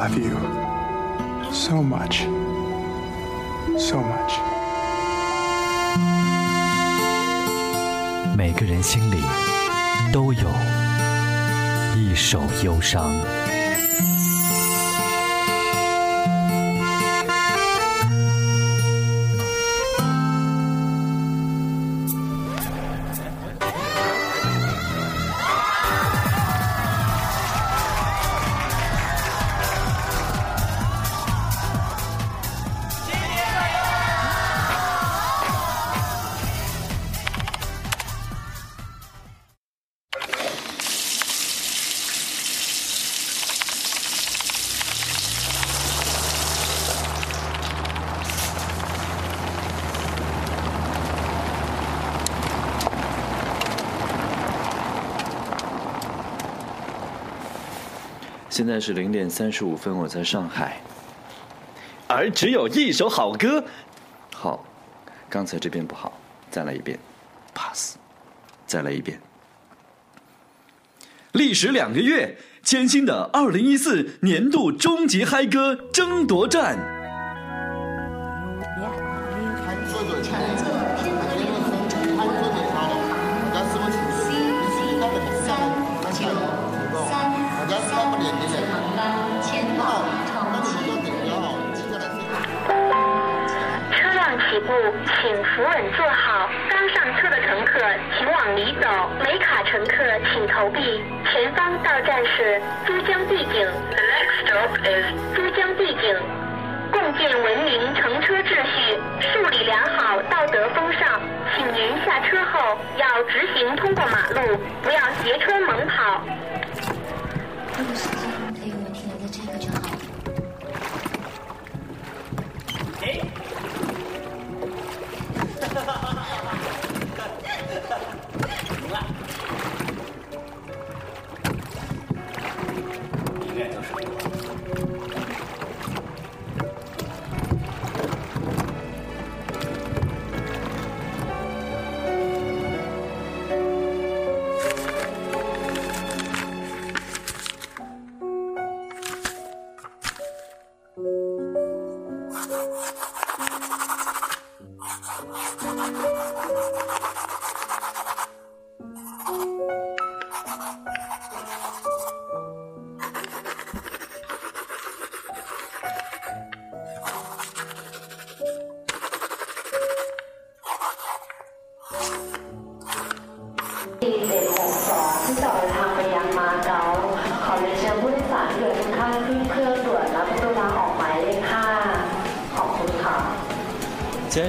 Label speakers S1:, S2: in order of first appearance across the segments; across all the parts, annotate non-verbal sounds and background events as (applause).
S1: Love you so much, so much.
S2: 每个人心里都有一首忧伤。
S3: 现在是零点三十五分，我在上海，而只有一首好歌。好，刚才这边不好，再来一遍，pass，再来一遍。历时两个月，艰辛的二零一四年度终极嗨歌争夺战。
S4: 车辆起步请扶稳坐好，刚上车的乘客请往里走，没卡乘客请投币。前方到站是珠江帝景，The next stop is 珠江帝景。共建文明乘车秩序，树立良好道德风尚。请您下车后要直行通过马路，不要斜穿猛跑。
S5: 如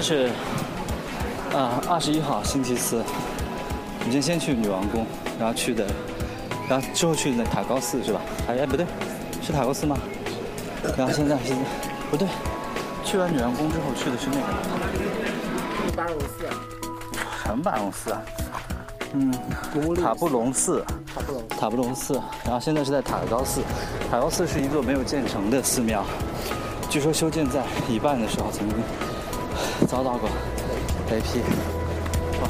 S3: 天是啊二十一号星期四，我们先去女王宫，然后去的，然后之后去那塔高寺是吧？哎哎不对，是塔高寺吗？然后现在现在不对，去完女王宫之后去的是那个
S6: 巴隆寺，
S3: 什么巴隆寺啊？嗯，塔布隆寺，
S6: 塔布隆，
S3: 塔布隆寺。然后现在是在塔高寺，塔高寺是一座没有建成的寺庙，据说修建在一半的时候曾经。遭到过雷劈，哇！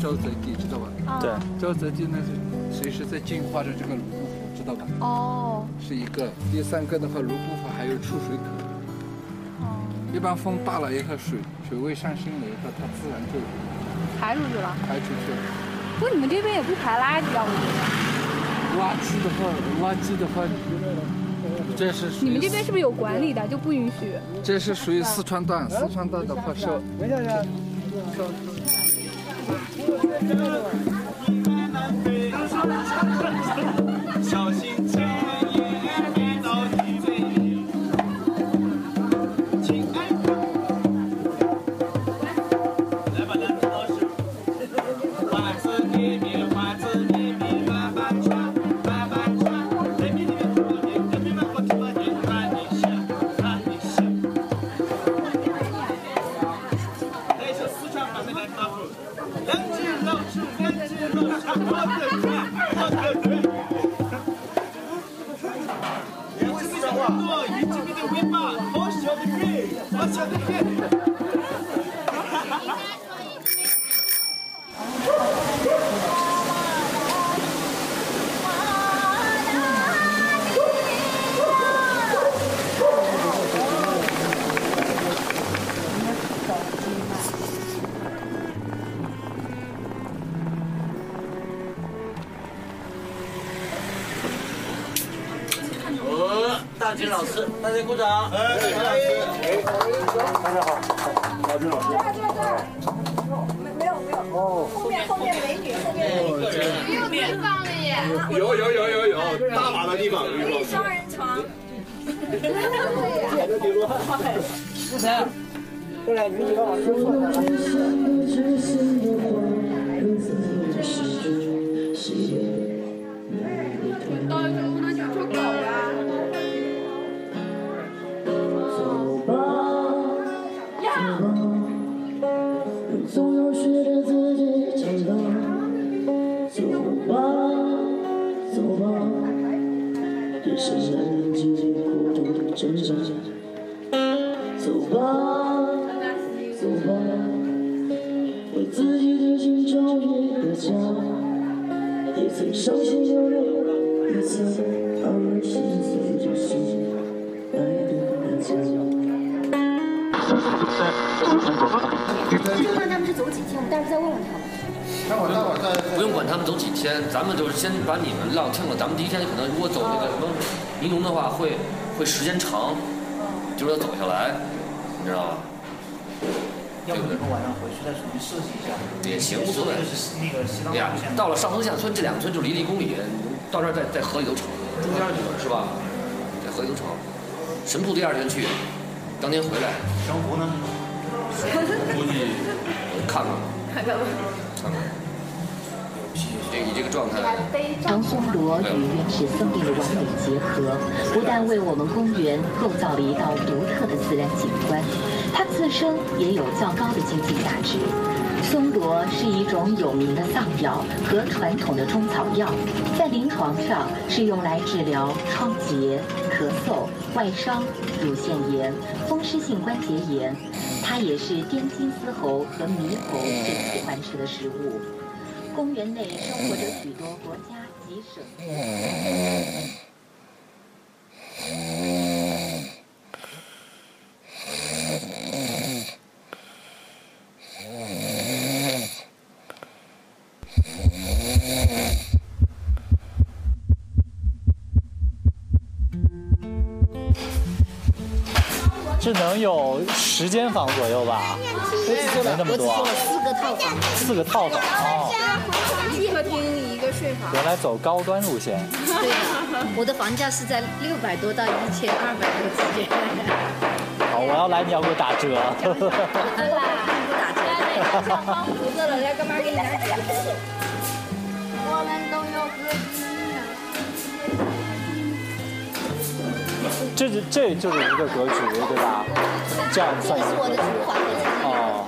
S6: 周泽地知道吧？
S3: 对，
S6: 周泽地那是。随时在净化着这个泸沽湖，知道吧？
S7: 哦，
S6: 是一个。第三个的话，泸沽湖还有出水口。哦。一般风大了以后，水水位上升了以后，它自然就
S7: 排出去了。
S6: 排出去了。
S7: 不，你们这边也不排垃圾啊？我觉
S6: 得。垃圾的话，垃圾的话，这是。
S7: 你们这边是不是有管理的，就不允许？
S6: 这是属于四川段，四川段的话是。小人气老师，人气老师，我的天，我的天！一级米的耳朵，一级米的尾巴，好小的屁，好小的屁。哦，大金老师，大家鼓掌。哎，大老师，
S8: 有有。有有。有，大把的地方，我跟你说。
S5: 双人床，
S9: 总就
S5: 看他们是走几天，我们待会再问问他们。
S10: 那我待会再不用管他们走几天，咱们就是先把你们浪听了。咱们第一天可能如果走那个什么尼龙的话，会会时间长，就是要走下来，你知道吧？
S11: 要不你们晚上回去再重新设计一下。
S10: 也行，无所谓。
S11: 就是那个西
S10: 哎呀，到了上峰下村这两个村就离了一公里，到这儿再再河里头成，中间是吧？在河里头成。神铺第二天去，当天回来。
S11: 江湖呢？
S10: 估 (laughs) 计看看。看吧，看看。这以这个状态。
S12: 唐松罗与原始森林的完美结合，不但为我们公园构造了一道独特的自然景观，它自身也有较高的经济价值。松萝是一种有名的藏药和传统的中草药，在临床上是用来治疗疮疖、咳嗽、外伤、乳腺炎、风湿性关节炎。它也是滇金丝猴和猕猴最喜欢吃的食物。公园内生活着许多国家及省。
S3: 这能有十间房左右吧？没那么多啊。
S5: 四个套房，
S3: 四个套房哦，
S5: 一客厅一个睡房。
S3: 原来走高端路线。
S5: 对的，我的房价是在六百多到一千二百多之间。
S3: 好，我要来，你要给我打折。
S5: 打折。上房扶着了，来干嘛给你拿钱？我们都有格局
S3: 这是这就是一个格局，对吧？这样算一个格局。哦，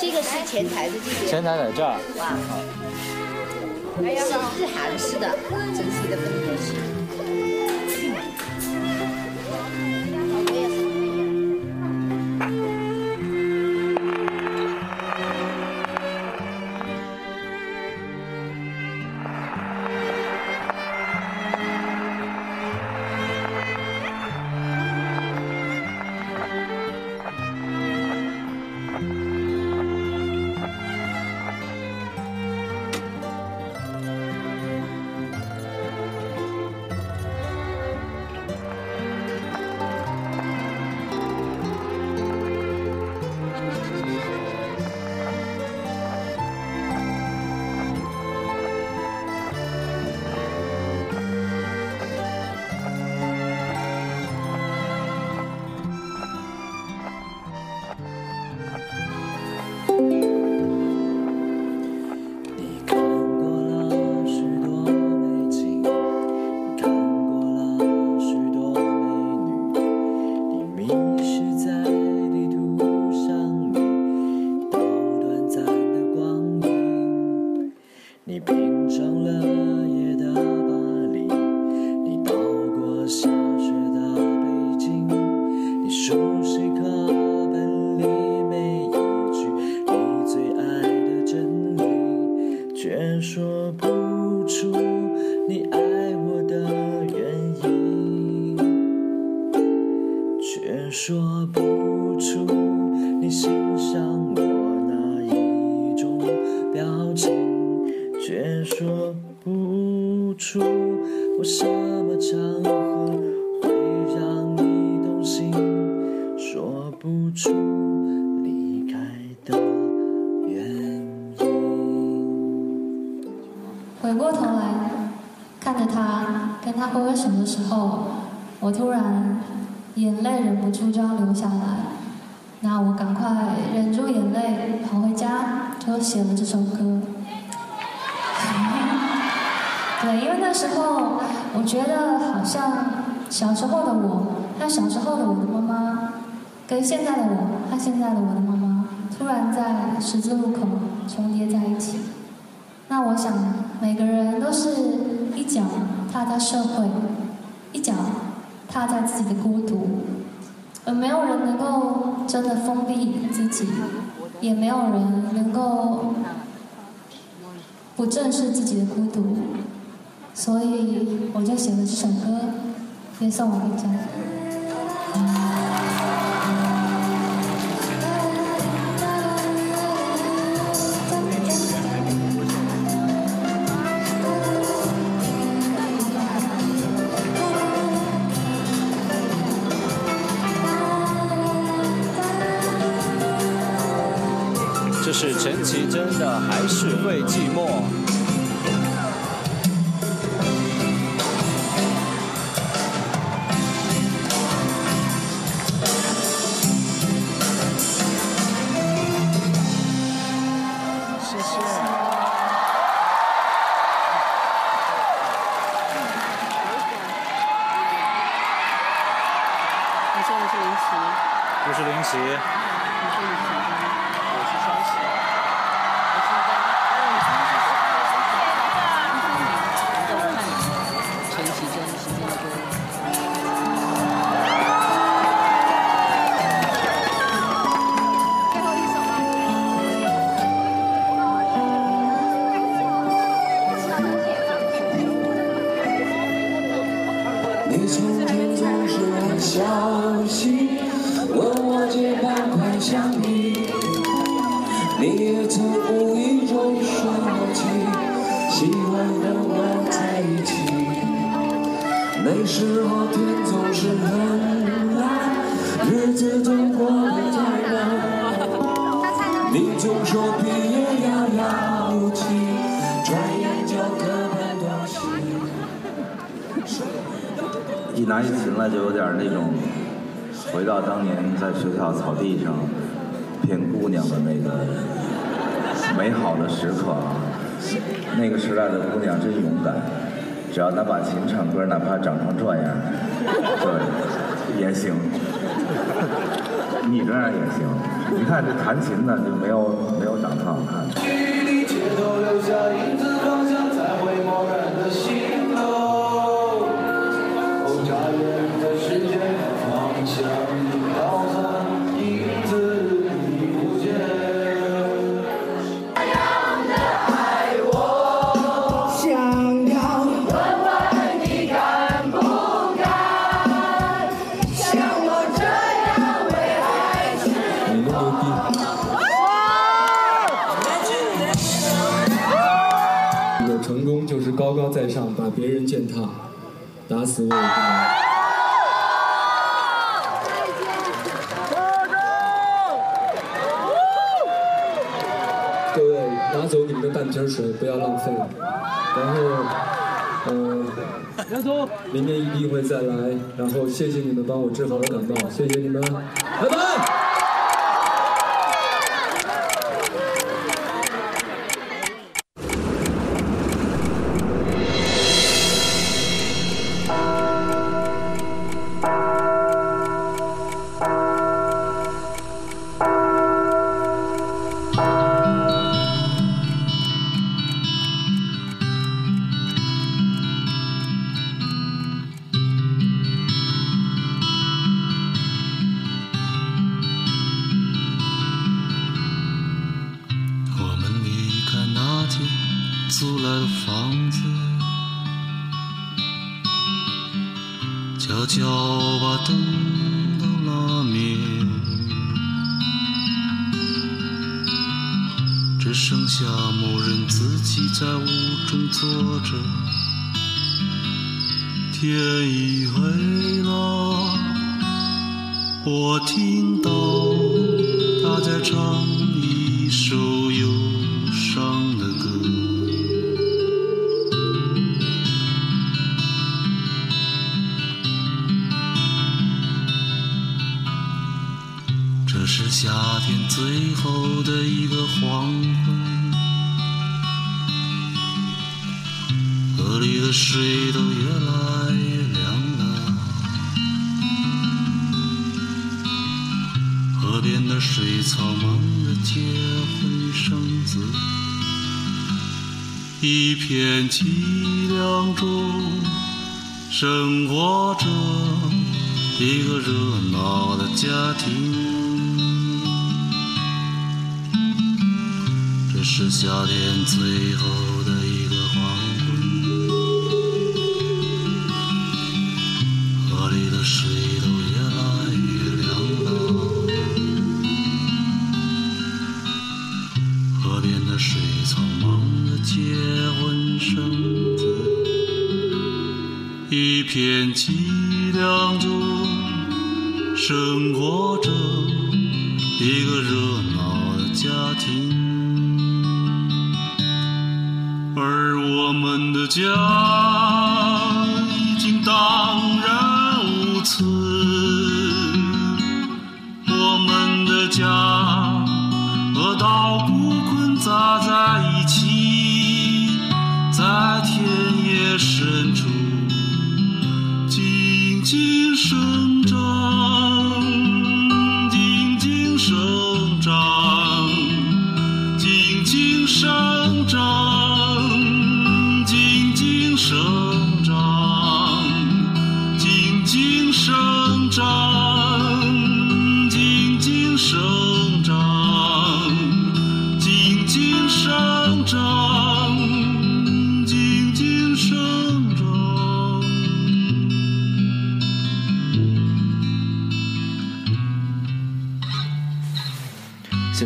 S5: 这个是前台的这边。
S3: 前台在这儿。
S5: 哇，是日韩式的整体的分布式。
S13: 回过头来看着他跟他挥挥手的时候，我突然眼泪忍不住就要流下来，那我赶快忍住眼泪跑回家，就写了这首歌。(laughs) 对，因为那时候我觉得好像小时候的我，那小时候的我的妈妈，跟现在的我和现在的我的妈妈，突然在十字路口重叠在一起。那我想，每个人都是一脚踏在社会，一脚踏在自己的孤独，而没有人能够真的封闭自己，也没有人能够不正视自己的孤独。所以我就写了这首歌，也送我回家。
S3: 这是陈绮贞的《还是会寂寞》。
S9: 天总是很蓝，日子总过得太慢。你总说毕业遥遥无期，转眼就各奔东西。
S14: 一拿起琴来就有点那种回到当年在学校草地上骗姑娘的那个美好的时刻啊！那个时代的姑娘真勇敢，只要能把琴唱歌，哪怕长成这样，对，也行。你这样也行。你看这弹琴的就没有没有长得好看
S9: 你
S15: 的成功就是高高在上，把别人践踏，打死我也不能。各位，拿走你们的半瓶水，不要浪费。然后，嗯、明天一定会再来。然后，谢谢你们帮我治好了感冒，谢谢你们，拜拜。
S16: 只剩下某人自己在屋中坐着。天已黑了，我听到他在唱一首最后的一个黄昏，河里的水都越来越凉了，河边的水草忙着结婚生子，一片凄凉中生活着一个热闹的家庭。是夏天最后的一个黄昏，河里的水都越来越凉了，河边的水草忙着结婚生子，一片凄凉中生活家已经荡然无存，我们的家和稻谷捆扎在一起，在田野深处静静生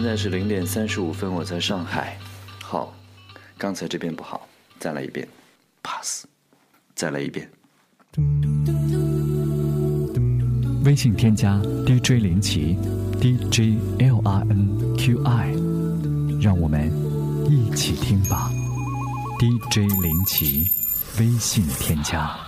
S2: 在是零点三十五分，我在上海。好，刚才这边不好，再来一遍，pass，再来一遍。
S17: 微信添加 DJ 林奇，DJ L R N Q I，让我们一起听吧。DJ 林奇，微信添加。